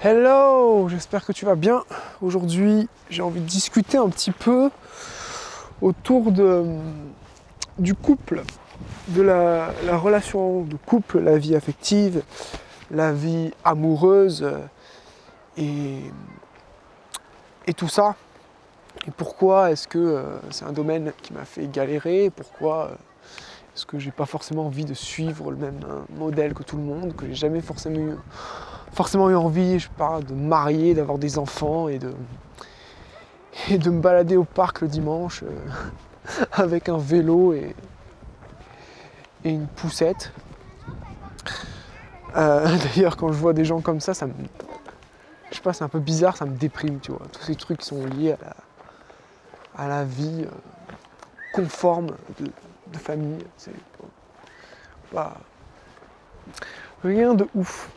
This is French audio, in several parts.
Hello, j'espère que tu vas bien. Aujourd'hui, j'ai envie de discuter un petit peu autour de, du couple, de la, relation de couple, la vie affective, la vie amoureuse et, et tout ça. Et pourquoi est-ce que euh, c'est un domaine qui m'a fait galérer? Pourquoi euh, est-ce que j'ai pas forcément envie de suivre le même euh, modèle que tout le monde, que j'ai jamais forcément eu forcément eu envie, je sais pas, de me marier, d'avoir des enfants et de, me balader au parc le dimanche euh, avec un vélo et, une poussette. Euh, d'ailleurs, quand je vois des gens comme ça, ça. Je sais pas, c'est un peu bizarre, ça me déprime, tu vois. Tous ces trucs qui sont liés à la, à la vie euh, conforme de, famille. C'est. Rien de ouf.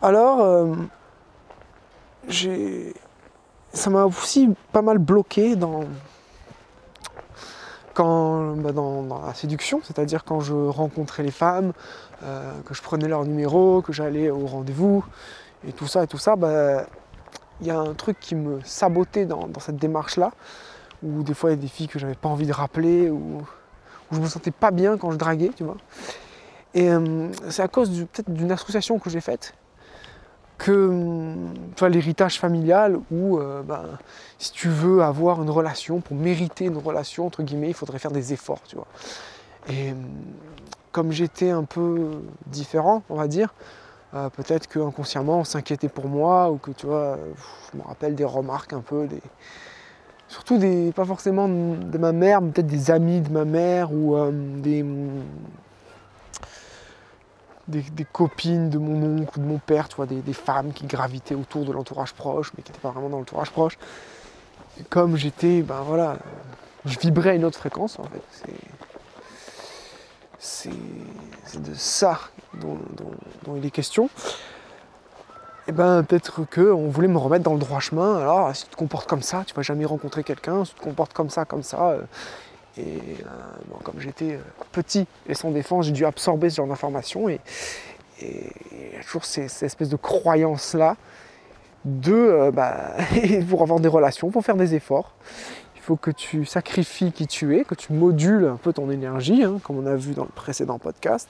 Alors, euh, ça m'a aussi pas mal bloqué bah, dans, la séduction, c'est-à-dire quand je rencontrais les femmes, euh, que je prenais leur numéro, que j'allais au rendez-vous, et tout ça, et tout ça, bah, il y a un truc qui me sabotait dans, cette démarche-là, où des fois il y a des filles que j'avais pas envie de rappeler, ou où je me sentais pas bien quand je draguais, tu vois. Et euh, c'est à cause peut-être d'une association que j'ai faite, que l'héritage familial où euh, ben, si tu veux avoir une relation, pour mériter une relation, entre guillemets, il faudrait faire des efforts, tu. Et comme j'étais un peu différent, on va dire, euh, peut-être qu'inconsciemment on s'inquiétait pour moi, ou que tu vois, je me rappelle des remarques un peu, des... surtout des, pas forcément de ma mère, mais peut-être des amis de ma mère, ou euh, des des, copines de mon oncle ou de mon père, tu vois, des, femmes qui gravitaient autour de l'entourage proche, mais qui n'étaient pas vraiment dans l'entourage proche. Et comme j'étais, ben voilà, je vibrais à une autre fréquence en fait. C'est, de ça dont, il est question. Et ben peut-être qu'on voulait me remettre dans le droit chemin. Alors si tu te comportes comme ça, tu vas jamais rencontrer quelqu'un. Si tu te comportes comme ça, comme ça, euh, et euh, comme j'étais euh, petit et sans défense, j'ai dû absorber ce genre d'informations. Et, il y a toujours cette espèce de croyance-là de, euh, bah, pour avoir des relations, pour faire des efforts, il faut que tu sacrifies qui tu es, que tu modules un peu ton énergie, hein, comme on a vu dans le précédent podcast,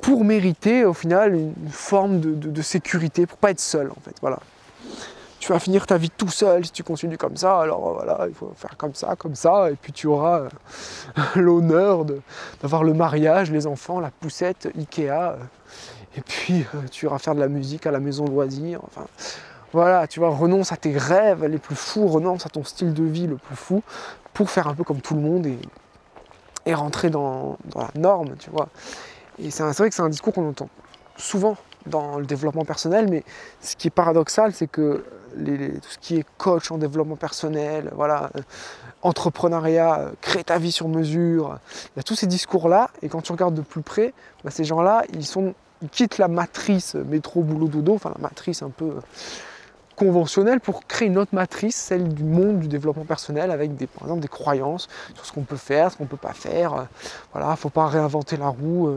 pour mériter au final une forme de, de sécurité, pour pas être seul en fait. Voilà tu vas finir ta vie tout seul si tu continues comme ça. Alors euh, voilà, il faut faire comme ça, comme ça, et puis tu auras euh, l'honneur d'avoir le mariage, les enfants, la poussette, Ikea, euh, et puis tu iras faire de la musique à la maison loisir. Enfin, voilà, tu vois, renonce à tes rêves les plus fous, renonce à ton style de vie le plus fou pour faire un peu comme tout le monde et, rentrer dans, la norme, tu vois. Et c'est vrai que c'est un discours qu'on entend souvent dans le développement personnel, mais ce qui est paradoxal, c'est que tout ce qui est coach en développement personnel, voilà, euh, entrepreneuriat, euh, créer ta vie sur mesure, il y a tous ces discours-là, et quand tu regardes de plus près, bah, ces gens-là, ils, sont, ils quittent la matrice métro, boulot, dodo, enfin la matrice un peu euh, conventionnelle pour créer une autre matrice, celle du monde du développement personnel, avec des, par exemple des croyances sur ce qu'on peut faire, ce qu'on ne peut pas faire. Voilà, faut pas réinventer la roue,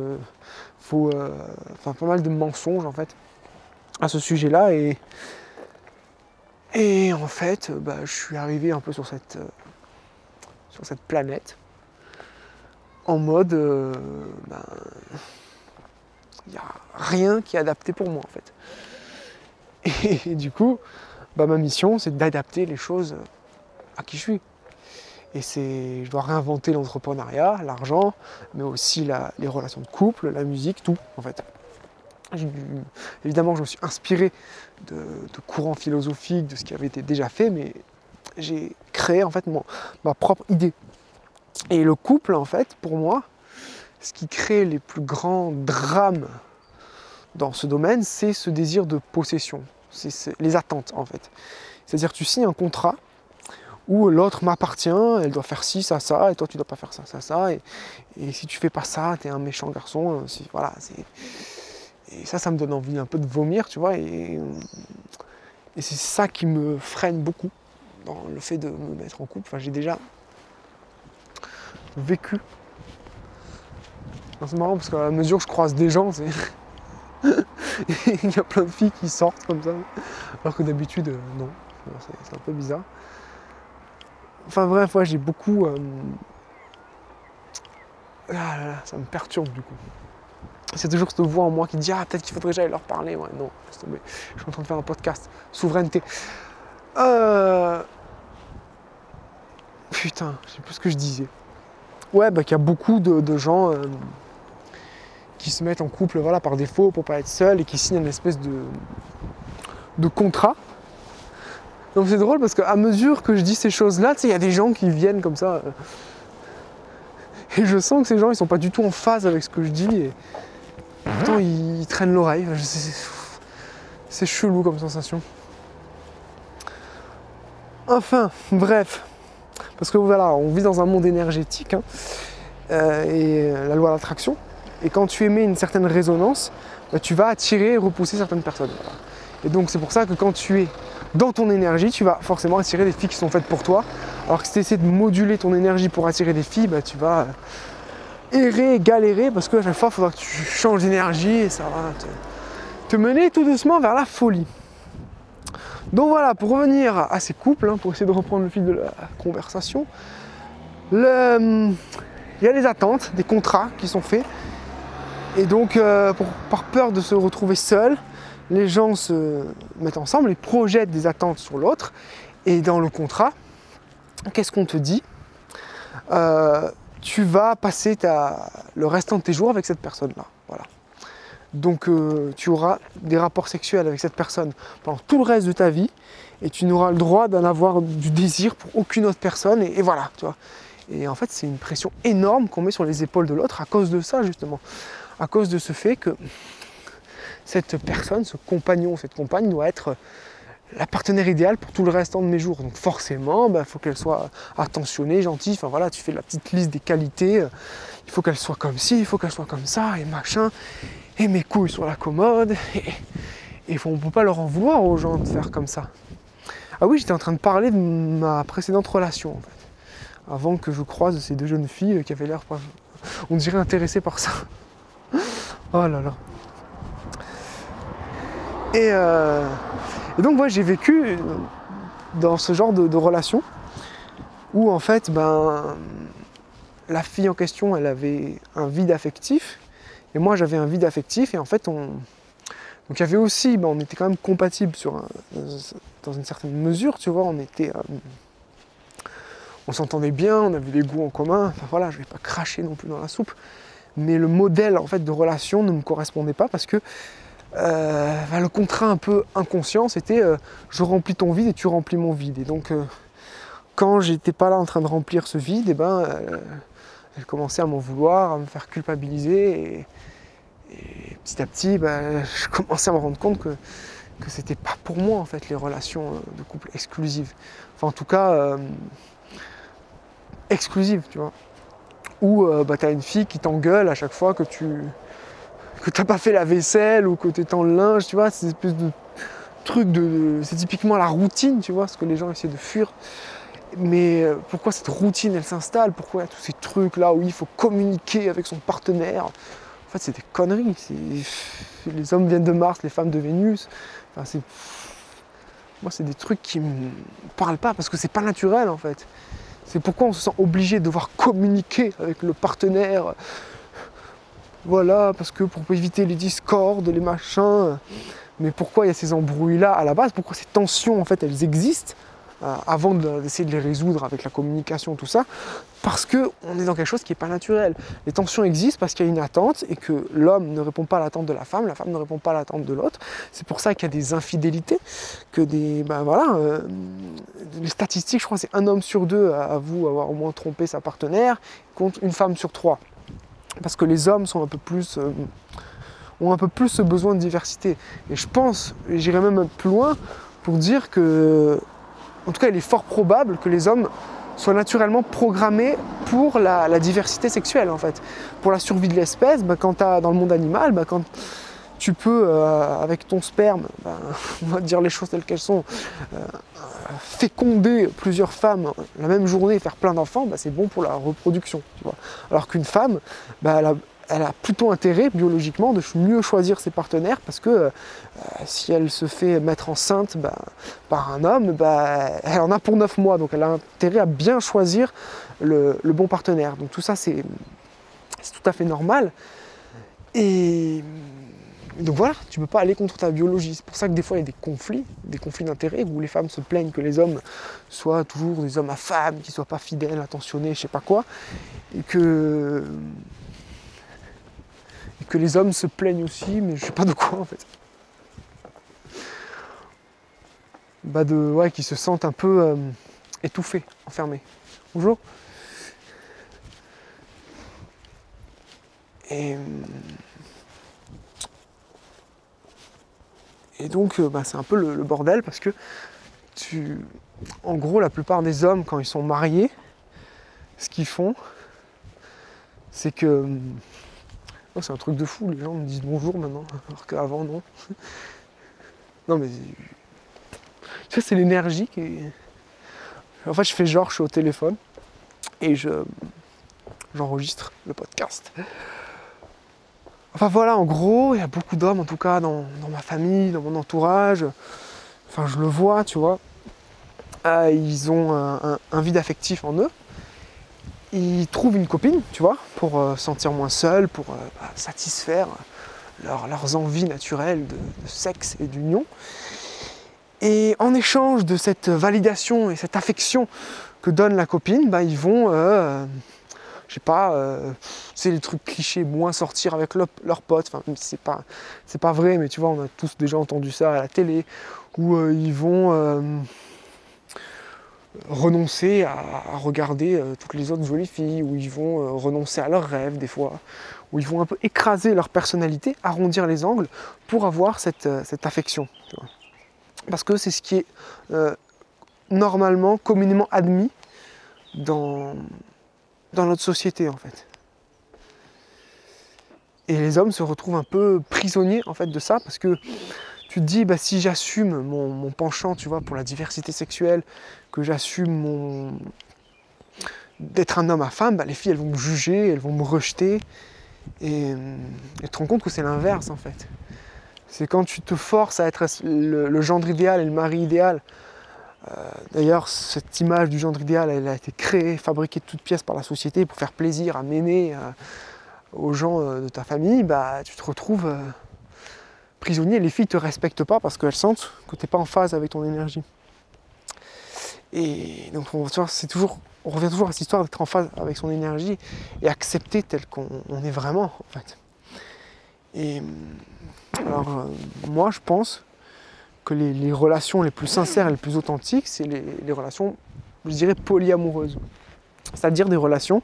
faut, enfin pas mal de mensonges en fait à ce sujet-là. Et, et en fait, bah, je suis arrivé un peu sur cette, euh, sur cette planète en mode, il euh, n'y a rien qui est adapté pour moi en fait. Et, du coup, bah, ma mission, c'est d'adapter les choses à qui je suis. Et c'est, je dois réinventer l'entrepreneuriat, l'argent, mais aussi les relations de couple, la musique, tout en fait évidemment, je me suis inspiré de, courants philosophiques, de ce qui avait été déjà fait, mais j'ai créé en fait ma propre idée. Et le couple, en fait, pour moi, ce qui crée les plus grands drames dans ce domaine, c'est ce désir de possession, c'est les attentes en fait. C'est-à-dire tu signes un contrat où l'autre m'appartient, elle doit faire ci, ça, ça, et toi tu dois pas faire ça, ça, ça, et, si tu fais pas ça, tu es un méchant garçon, voilà, c'est et ça, ça me donne envie un peu de vomir, tu vois. Et, c'est ça qui me freine beaucoup dans le fait de me mettre en couple. Enfin, j'ai déjà vécu. C'est marrant parce qu'à mesure que je croise des gens, Il y a plein de filles qui sortent comme ça, alors que d'habitude, euh, non. C'est un peu bizarre. Enfin bref, moi j'ai beaucoup. Euh, ah là là, ça me perturbe du coup. C'est toujours cette voix en moi qui dit Ah, peut-être qu'il faudrait que j'aille leur parler. Ouais, non. Je suis en train de faire un podcast. Souveraineté. Euh... Putain, je sais plus ce que je disais. Ouais, bah qu'il y a beaucoup de, gens euh, qui se mettent en couple voilà, par défaut pour pas être seuls et qui signent une espèce de, de contrat. Donc c'est drôle parce qu'à mesure que je dis ces choses-là, il y a des gens qui viennent comme ça. Euh, et je sens que ces gens, ils sont pas du tout en phase avec ce que je dis. Et pourtant, ils, traînent l'oreille. C'est chelou comme sensation. Enfin, bref. Parce que voilà, on vit dans un monde énergétique hein, euh, et la loi d'attraction. Et quand tu émets une certaine résonance, bah, tu vas attirer et repousser certaines personnes. Et donc c'est pour ça que quand tu es dans ton énergie, tu vas forcément attirer des filles qui sont faites pour toi. Alors que si tu essaies de moduler ton énergie pour attirer des filles, bah, tu vas errer, galérer, parce qu'à chaque fois, il faudra que tu changes d'énergie et ça va te, mener tout doucement vers la folie. Donc voilà, pour revenir à ces couples, hein, pour essayer de reprendre le fil de la conversation, il y a des attentes, des contrats qui sont faits. Et donc, euh, par peur de se retrouver seul, les gens se mettent ensemble et projettent des attentes sur l'autre. Et dans le contrat, qu'est-ce qu'on te dit? Euh, Tu vas passer le restant de tes jours avec cette personne-là. Voilà. Donc euh, tu auras des rapports sexuels avec cette personne pendant tout le reste de ta vie et tu n'auras le droit d'en avoir du désir pour aucune autre personne et, voilà. Et en fait, c'est une pression énorme qu'on met sur les épaules de l'autre à cause de ça justement, à cause de ce fait que cette personne, ce compagnon, cette compagne doit être la partenaire idéale pour tout le restant de mes jours. Donc forcément, il bah, faut qu'elle soit attentionnée, gentille. Enfin voilà, tu fais la petite liste des qualités. Il faut qu'elle soit comme ci, il faut qu'elle soit comme ça, et machin. Et mes couilles sur la commode. Et, on ne peut pas leur en vouloir aux gens de faire comme ça. Ah oui, j'étais en train de parler de ma précédente relation, en fait. Avant que je croise ces deux jeunes filles qui avaient l'air, on dirait, intéressées par ça. Oh là là. Euh, et, donc moi j'ai vécu dans ce genre de, relation où en fait ben, la fille en question elle avait un vide affectif et moi j'avais un vide affectif et en fait on donc il y avait aussi ben, on était quand même compatibles sur dans une certaine mesure tu vois on était euh, on s'entendait bien on avait des goûts en commun. Enfin voilà je vais pas cracher non plus dans la soupe. Mais le modèle en fait de relation ne me correspondait pas parce que euh, le contrat un peu inconscient, c'était euh, je remplis ton vide et tu remplis mon vide. Et donc, euh, quand j'étais pas là en train de remplir ce vide, et eh ben, elle commençait à m'en vouloir, à me faire culpabiliser. Et, petit à petit, bah, je commençais à me rendre compte que, que c'était pas pour moi en fait les relations de couple exclusives. Enfin, en tout cas, exclusives, tu vois. Où bah, une fille qui t'engueule à chaque fois que tu que t'as pas fait la vaisselle ou que es en linge, tu vois, ces espèces de trucs de. C'est typiquement la routine, tu vois, ce que les gens essaient de fuir. Mais euh, pourquoi cette routine elle s'installe? Pourquoi il y a tous ces trucs là où il faut communiquer avec son partenaire? En fait, c'est des conneries. Les hommes viennent de Mars, les femmes de Vénus. Enfin, c'est. Moi, c'est des trucs qui me parlent pas parce que c'est pas naturel en fait. C'est pourquoi on se sent obligé de devoir communiquer avec le partenaire, voilà, parce que pour éviter les discordes, les machins. Mais pourquoi il y a ces embrouilles-là à la base? Pourquoi ces tensions, en fait, elles existent euh, avant d'essayer de les résoudre avec la communication, tout ça? Parce qu'on est dans quelque chose qui n'est pas naturel. Les tensions existent parce qu'il y a une attente et que l'homme ne répond pas à l'attente de la femme, la femme ne répond pas à l'attente de l'autre. C'est pour ça qu'il y a des infidélités, que des. Ben voilà, euh, les statistiques, je crois, c'est un homme sur deux à vous avoir au moins trompé sa partenaire, contre une femme sur trois parce que les hommes sont un peu plus, euh, ont un peu plus ce besoin de diversité. Et je pense, j'irai même plus loin, pour dire que, en tout cas, il est fort probable que les hommes soient naturellement programmés pour la, diversité sexuelle, en fait. Pour la survie de l'espèce, bah, quand as, dans le monde animal, bah, quand tu peux, euh, avec ton sperme, on va dire les choses telles qu'elles sont, euh, féconder plusieurs femmes la même journée et faire plein d'enfants, bah, c'est bon pour la reproduction. Alors qu'une femme, bah, elle a plutôt intérêt biologiquement de mieux choisir ses partenaires parce que euh, si elle se fait mettre enceinte par un homme, elle en a pour 9 mois, donc elle a intérêt à bien choisir le, bon partenaire. Donc tout ça c'est tout à fait normal. Et donc voilà, tu ne peux pas aller contre ta biologie. C'est pour ça que des fois il y a des conflits, des conflits d'intérêts où les femmes se plaignent que les hommes soient toujours des hommes à femmes, qu'ils ne soient pas fidèles, attentionnés, je sais pas quoi. Et que que les hommes se plaignent aussi, mais je sais pas de quoi en fait. Bah de ouais, qui se sentent un peu euh, étouffés, enfermés. Bonjour. Et, et donc euh, bah, c'est un peu le, bordel parce que tu. En gros, la plupart des hommes, quand ils sont mariés, ce qu'ils font, c'est que Oh, c'est un truc de fou, les gens me disent bonjour maintenant, alors qu'avant non. non mais. Ça c'est l'énergie qui En fait je fais genre je suis au téléphone et je j'enregistre le podcast. Enfin voilà, en gros, il y a beaucoup d'hommes, en tout cas dans, ma famille, dans mon entourage. Enfin, je le vois, tu vois. Euh, ils ont un vide affectif en eux ils trouvent une copine, tu vois, pour euh, sentir moins seul, pour euh, bah, satisfaire leurs envies naturelles de, sexe et d'union. Et en échange de cette validation et cette affection que donne la copine, bah, ils vont, je sais pas, c'est les trucs clichés, moins sortir avec leurs potes, enfin, c'est pas, c'est pas vrai, mais tu vois, on a tous déjà entendu ça à la télé, où ils vont renoncer à, regarder euh, toutes les autres jolies filles, où ils vont euh, renoncer à leurs rêves des fois, où ils vont un peu écraser leur personnalité, arrondir les angles pour avoir cette, euh, affection. Parce que c'est ce qui est normalement, communément admis dans, dans notre société en fait. Et les hommes se retrouvent un peu prisonniers en fait de ça parce que tu te dis, bah, si j'assume mon, penchant, tu vois, pour la diversité sexuelle, que j'assume mon d'être un homme à femme, bah, les filles, elles vont me juger, elles vont me rejeter. Et, tu te rends compte que c'est l'inverse, en fait. C'est quand tu te forces à être le, gendre idéal et le mari idéal. Euh, d'ailleurs, cette image du gendre idéal, elle a été créée, fabriquée de toutes pièces par la société pour faire plaisir à mener euh, aux gens euh, de ta famille. Bah, tu te retrouves prisonnier, les filles ne te respectent pas parce qu'elles sentent que tu n'es pas en phase avec ton énergie. Et donc on, c'est toujours, on revient toujours à cette histoire d'être en phase avec son énergie et accepter tel qu'on est vraiment en fait. Et alors moi je pense les, relations les plus sincères et les plus authentiques, c'est les, relations, je dirais, polyamoureuses. C'est-à-dire des relations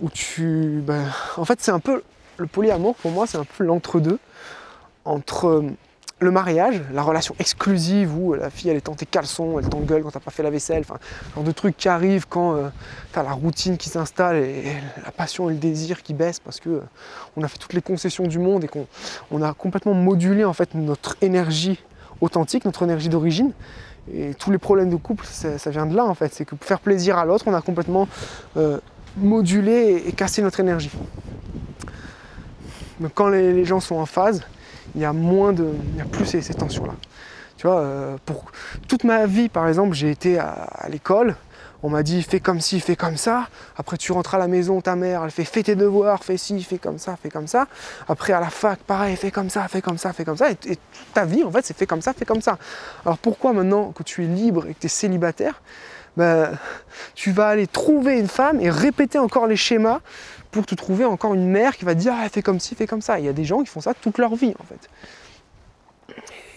où tu... Ben, en fait c'est un peu... Le polyamour pour moi c'est un peu l'entre-deux entre euh, le mariage, la relation exclusive où la fille elle est tes caleçons, elle t'engueule quand t'as pas fait la vaisselle, enfin, genre de trucs qui arrivent quand euh, tu as la routine qui s'installe et, la passion et le désir qui baissent parce que euh, on a fait toutes les concessions du monde et qu'on a complètement modulé en fait notre énergie authentique, notre énergie d'origine. Et tous les problèmes de couple, ça, vient de là en fait. C'est que pour faire plaisir à l'autre, on a complètement modulé et, cassé notre énergie. Donc quand les gens sont en phase, il y a moins de, il y a plus ces, tensions-là. Tu euh, toute ma vie, par exemple, j'ai été à, l'école. On m'a dit fais comme ci, fais comme ça. Après tu rentres à la maison, ta mère, elle fait fais tes devoirs, fais ci, fais comme ça, fais comme ça. Après à la fac, pareil, fais comme ça, fais comme ça, fais comme ça. Et, toute ta vie, en fait, c'est fait comme ça, fais comme ça. Alors pourquoi maintenant que tu es libre et que tu es célibataire, ben, tu vas aller trouver une femme et répéter encore les schémas pour te trouver encore une mère qui va te dire ah, fais comme ci, fais comme ça. Il y a des gens qui font ça toute leur vie en fait.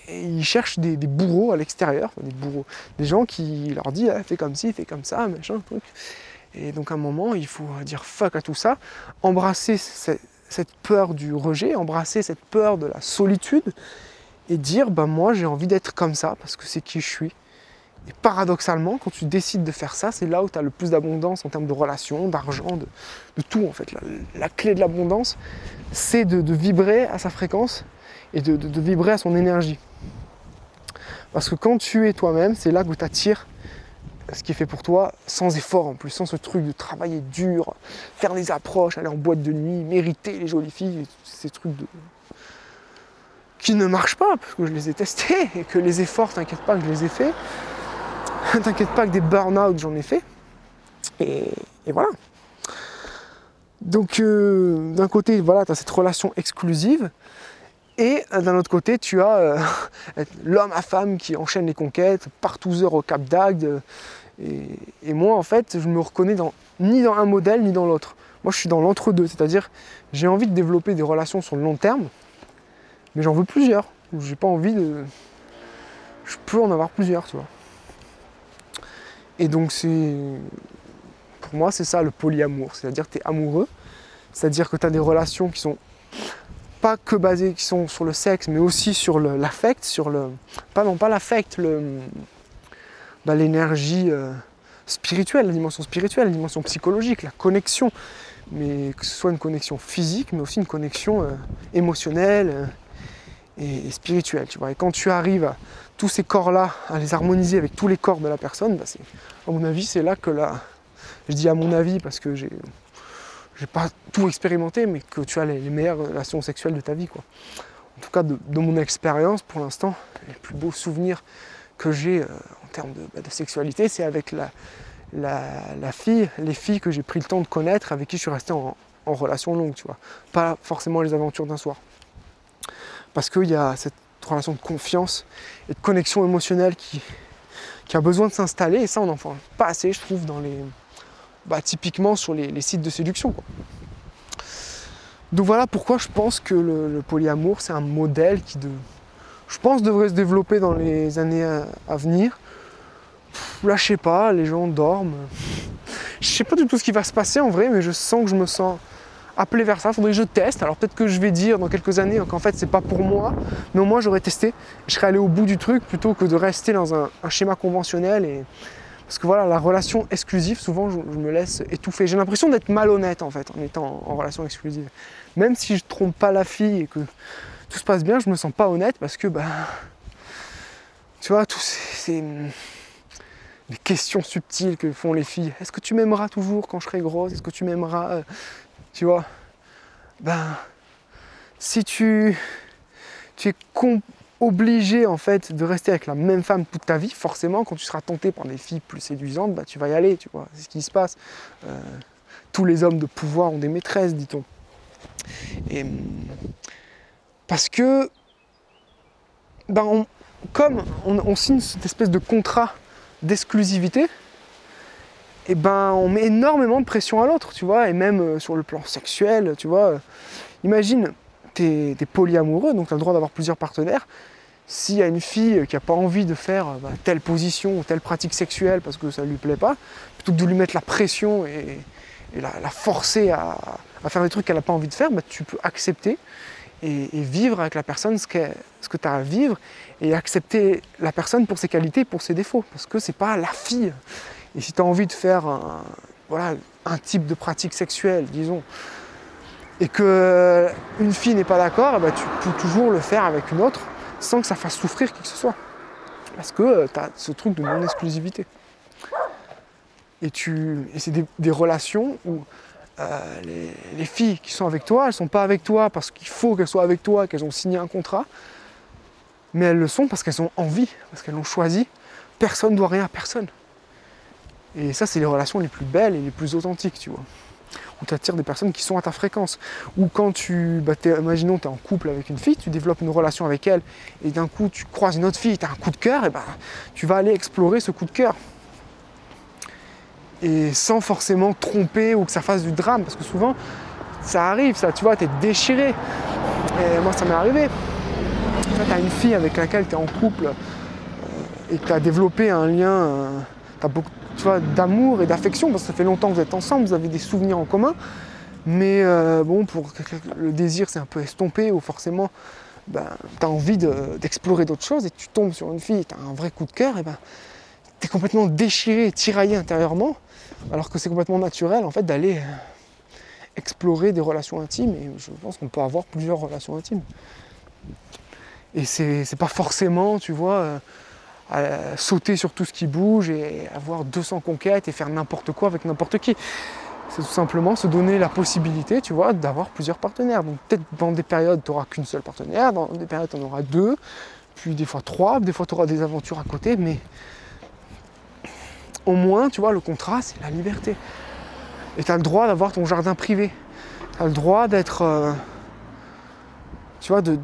Et ils cherchent des, bourreaux à l'extérieur, des bourreaux, des gens qui leur disent ah, fais comme ci, fais comme ça, machin, truc. Et donc à un moment, il faut dire fuck à tout ça, embrasser cette peur du rejet, embrasser cette peur de la solitude et dire bah moi j'ai envie d'être comme ça parce que c'est qui je suis et paradoxalement, quand tu décides de faire ça, c'est là où tu as le plus d'abondance en termes de relations, d'argent, de, tout en fait. La, clé de l'abondance, c'est de, vibrer à sa fréquence et de, vibrer à son énergie. Parce que quand tu es toi-même, c'est là que tu attires ce qui est fait pour toi sans effort en plus, sans ce truc de travailler dur, faire des approches, aller en boîte de nuit, mériter les jolies filles, ces trucs qui ne marchent pas, parce que je les ai testés, et que les efforts, t'inquiète pas que je les ai faits, t'inquiète pas que des burn-out j'en ai fait, et, voilà. Donc euh, d'un côté, voilà, tu as cette relation exclusive, et euh, d'un autre côté, tu as euh, l'homme à femme qui enchaîne les conquêtes, par 12 heures au Cap d'Agde. Et, moi, en fait, je me reconnais ni dans un modèle ni dans l'autre. Moi, je suis dans l'entre-deux, c'est-à-dire j'ai envie de développer des relations sur le long terme, mais j'en veux plusieurs. J'ai pas envie de. Je peux en avoir plusieurs, tu vois. Et donc, c'est. Pour moi, c'est ça le polyamour. C'est-à-dire que tu es amoureux, c'est-à-dire que tu as des relations qui sont pas que basées qui sont sur le sexe, mais aussi sur l'affect, sur le. Pas non pas l'affect, le. Bah, l'énergie euh, spirituelle, la dimension spirituelle, la dimension psychologique, la connexion. Mais que ce soit une connexion physique, mais aussi une connexion euh, émotionnelle euh, et, spirituelle. Tu vois. Et quand tu arrives à tous ces corps-là, à les harmoniser avec tous les corps de la personne, bah, à mon avis, c'est là que là. Je dis à mon avis parce que j'ai j'ai pas tout expérimenté, mais que tu as les, meilleures relations sexuelles de ta vie. Quoi. En tout cas, de, mon expérience, pour l'instant, les plus beaux souvenirs que j'ai euh, en termes bah, de, sexualité, c'est avec la, fille, les filles que j'ai pris le temps de connaître, avec qui je suis resté en, relation longue, tu vois. Pas forcément les aventures d'un soir. Parce qu'il y a cette relation de confiance et de connexion émotionnelle qui, a besoin de s'installer, et ça, on n'en fait pas assez, je trouve, dans les, bah, typiquement sur les, sites de séduction. Donc voilà pourquoi je pense que le, polyamour, c'est un modèle qui, je pense, devrait se développer dans les années à, venir. sais pas, les gens dorment. Je sais pas du tout ce qui va se passer en vrai, mais je sens que je me sens appelé vers ça. Faudrait que je teste. Alors peut-être que je vais dire dans quelques années qu'en fait c'est pas pour moi, mais au moins j'aurais testé. Je serais allé au bout du truc plutôt que de rester dans un, un schéma conventionnel et, parce que voilà, la relation exclusive, souvent je, me laisse étouffer. J'ai l'impression d'être malhonnête en fait en étant en, relation exclusive. Même si je trompe pas la fille et que tout se passe bien, je me sens pas honnête parce que bah tu vois, tous ces, questions subtiles que font les filles. Est-ce que tu m'aimeras toujours quand je serai grosse? Est-ce que tu m'aimeras euh, Tu vois? Ben si tu tu es con, obligé en fait de rester avec la même femme toute ta vie, forcément quand tu seras tenté par des filles plus séduisantes, bah, tu vas y aller, tu vois, c'est ce qui se passe. Euh, tous les hommes de pouvoir ont des maîtresses, dit-on. Et parce que ben, comme on, signe cette espèce de contrat d'exclusivité, et ben on met énormément de pression à l'autre, tu vois, et même euh, sur le plan sexuel, tu vois. imagine, tu es, polyamoureux, donc tu as le droit d'avoir plusieurs partenaires. S'il y a une fille qui n'a pas envie de faire bah, telle position ou telle pratique sexuelle parce que ça ne lui plaît pas, plutôt que de lui mettre la pression et, la, forcer à, faire des trucs qu'elle n'a pas envie de faire, bah, tu peux accepter et, vivre avec la personne ce, ce que tu as à vivre et accepter la personne pour ses qualités, pour ses défauts, parce que c'est pas la fille. Et si tu as envie de faire voilà, un type de pratique sexuelle, disons, et que une fille n'est pas d'accord, bah, tu peux toujours le faire avec une autre sans que ça fasse souffrir qui que ce soit. Parce que euh, tu as ce truc de non-exclusivité. Et c'est des, relations où euh, les, filles qui sont avec toi, elles ne sont pas avec toi parce qu'il faut qu'elles soient avec toi, qu'elles ont signé un contrat, mais elles le sont parce qu'elles ont envie, parce qu'elles l'ont choisi. Personne ne doit rien à personne. Et ça, c'est les relations les plus belles et les plus authentiques, tu vois où tu attires des personnes qui sont à ta fréquence. Ou quand tu, bah, imaginons, tu es en couple avec une fille, tu développes une relation avec elle, et d'un coup tu croises une autre fille, tu as un coup de cœur, et ben tu vas aller explorer ce coup de cœur. Et sans forcément tromper ou que ça fasse du drame, parce que souvent ça arrive, ça, tu vois, tu es déchiré. Et moi ça m'est arrivé. Tu as une fille avec laquelle tu es en couple euh, et tu as développé un lien, euh, as beaucoup, d'amour et d'affection, parce que ça fait longtemps que vous êtes ensemble, vous avez des souvenirs en commun. Mais euh, bon, pour le désir c'est un peu estompé, ou forcément ben, tu envie d'explorer d'autres choses, et tu tombes sur une fille, tu as un vrai coup de cœur, et ben, tu es complètement déchiré, tiraillé intérieurement, alors que c'est complètement naturel en fait d'aller euh, explorer des relations intimes, et je pense qu'on peut avoir plusieurs relations intimes. Et c'est pas forcément, tu vois, euh, sauter sur tout ce qui bouge et avoir 200 conquêtes et faire n'importe quoi avec n'importe qui. C'est tout simplement se donner la possibilité, tu vois, d'avoir plusieurs partenaires. Donc peut-être dans des périodes, tu n'auras qu'une seule partenaire, dans des périodes, tu en auras deux, puis des fois trois, des fois tu auras des aventures à côté, mais au moins, tu vois, le contrat, c'est la liberté. Et tu as le droit d'avoir ton jardin privé. Tu as le droit d'être. Euh, tu vois, de,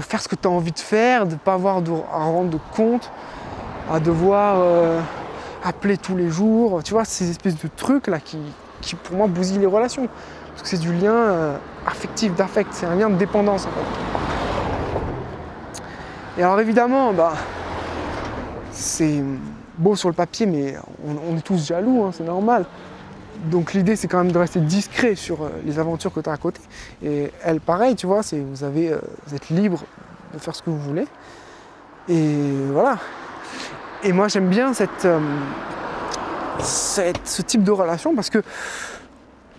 faire ce que tu as envie de faire, de ne pas avoir à rendre de compte, à devoir euh, appeler tous les jours. Tu vois, ces espèces de trucs là qui, qui pour moi bousillent les relations. Parce que c'est du lien euh, affectif, d'affect, c'est un lien de dépendance en fait. Et alors évidemment, bah, c'est beau sur le papier, mais on, est tous jaloux, hein, c'est normal. Donc l'idée c'est quand même de rester discret sur euh, les aventures que tu as à côté. Et elle pareil, tu vois, c'est vous avez vous êtes libre de faire ce que vous voulez. Et voilà. Et moi j'aime bien cette, ce type de relation parce que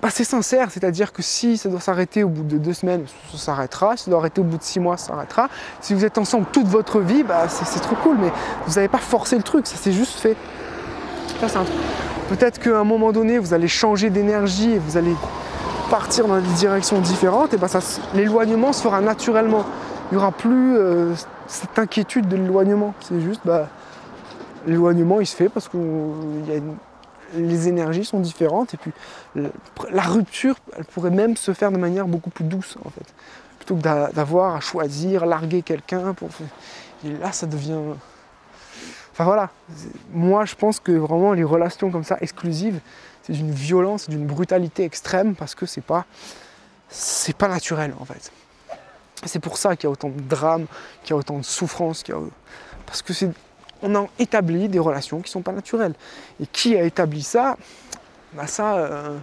bah, c'est sincère, c'est-à-dire que si ça doit s'arrêter au bout de deux semaines, ça s'arrêtera, si ça doit arrêter au bout de six mois, ça s'arrêtera. Si vous êtes ensemble toute votre vie, bah, c'est trop cool, mais vous n'avez pas forcé le truc, ça s'est juste fait. Peut-être qu'à un moment donné, vous allez changer d'énergie et vous allez partir dans des directions différentes, et bah, l'éloignement se fera naturellement. Il n'y aura plus euh, cette inquiétude de l'éloignement. C'est juste, bah, l'éloignement il se fait parce qu'il y a les énergies sont différentes et puis la rupture, elle pourrait même se faire de manière beaucoup plus douce en fait. Plutôt que d'avoir à choisir, larguer quelqu'un. Et là, ça devient. Enfin voilà, moi je pense que vraiment les relations comme ça, exclusives, c'est d'une violence, d'une brutalité extrême parce que c'est pas. C'est pas naturel en fait. C'est pour ça qu'il y a autant de drames, qu'il y a autant de souffrances, parce que c'est on a établi des relations qui ne sont pas naturelles. Et qui a établi ça? Bah Ça, euh,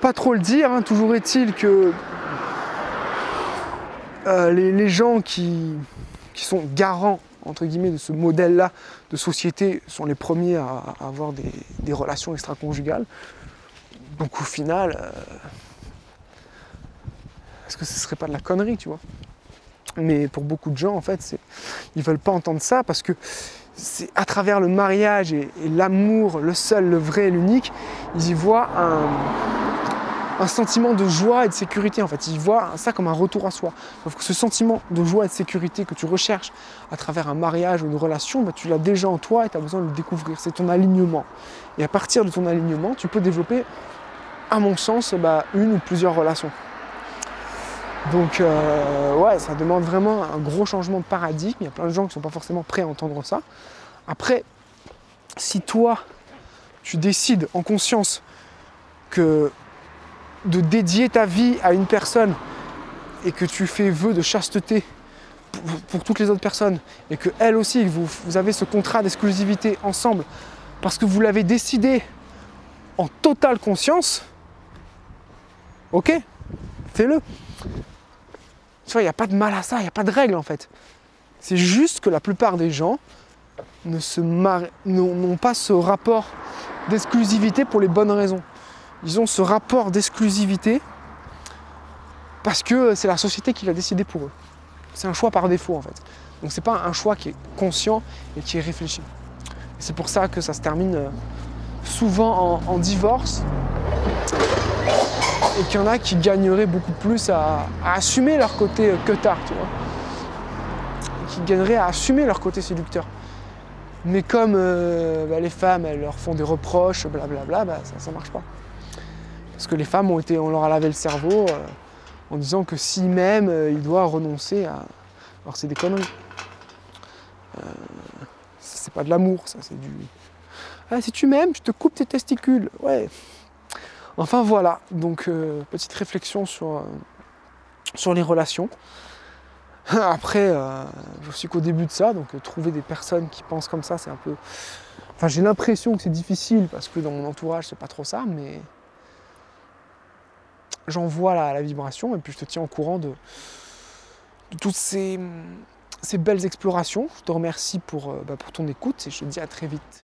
pas trop le dire, hein. toujours est-il que euh, les, gens qui, sont garants de ce modèle-là de société sont les premiers à, avoir des, relations extra-conjugales. Donc au final, euh, est-ce que ce serait pas de la connerie, tu vois? Mais pour beaucoup de gens, en fait, ils ne veulent pas entendre ça parce que c'est à travers le mariage et, l'amour, le seul, le vrai, l'unique, ils y voient un, sentiment de joie et de sécurité. En fait, ils voient ça comme un retour à soi. Sauf que ce sentiment de joie et de sécurité que tu recherches à travers un mariage ou une relation, bah, tu l'as déjà en toi et tu as besoin de le découvrir. C'est ton alignement. Et à partir de ton alignement, tu peux développer, à mon sens, bah, une ou plusieurs relations. Donc euh, ouais, ça demande vraiment un gros changement de paradigme. Il y a plein de gens qui ne sont pas forcément prêts à entendre ça. Après, si toi, tu décides en conscience que de dédier ta vie à une personne et que tu fais vœu de chasteté pour, toutes les autres personnes et que elle aussi, vous, vous avez ce contrat d'exclusivité ensemble parce que vous l'avez décidé en totale conscience, ok, fais-le. Tu vois, il n'y a pas de mal à ça, il n'y a pas de règle en fait. C'est juste que la plupart des gens n'ont pas ce rapport d'exclusivité pour les bonnes raisons. Ils ont ce rapport d'exclusivité parce que c'est la société qui l'a décidé pour eux. C'est un choix par défaut en fait. Donc c'est pas un choix qui est conscient et qui est réfléchi. C'est pour ça que ça se termine euh, souvent en divorce et qu'il y en a qui gagneraient beaucoup plus à, assumer leur côté que euh, tu vois. Qui gagneraient à assumer leur côté séducteur. Mais comme euh, bah, les femmes, elles leur font des reproches, blablabla, bah, ça ne marche pas. Parce que les femmes ont été, on leur a lavé le cerveau euh, en disant que si même il doit renoncer à. Alors c'est des conneries. c'est pas de l'amour, ça, c'est du. Ah, si tu m'aimes, je te coupe tes testicules. Ouais, Enfin voilà, donc euh, petite réflexion sur, euh, les relations. Après, euh, je suis qu'au début de ça, donc trouver des personnes qui pensent comme ça, c'est un peu. Enfin, j'ai l'impression que c'est difficile parce que dans mon entourage, c'est pas trop ça, mais j'envoie la, la vibration et puis je te tiens au courant de, toutes ces, belles explorations. Je te remercie pour, bah, pour ton écoute et je te dis à très vite.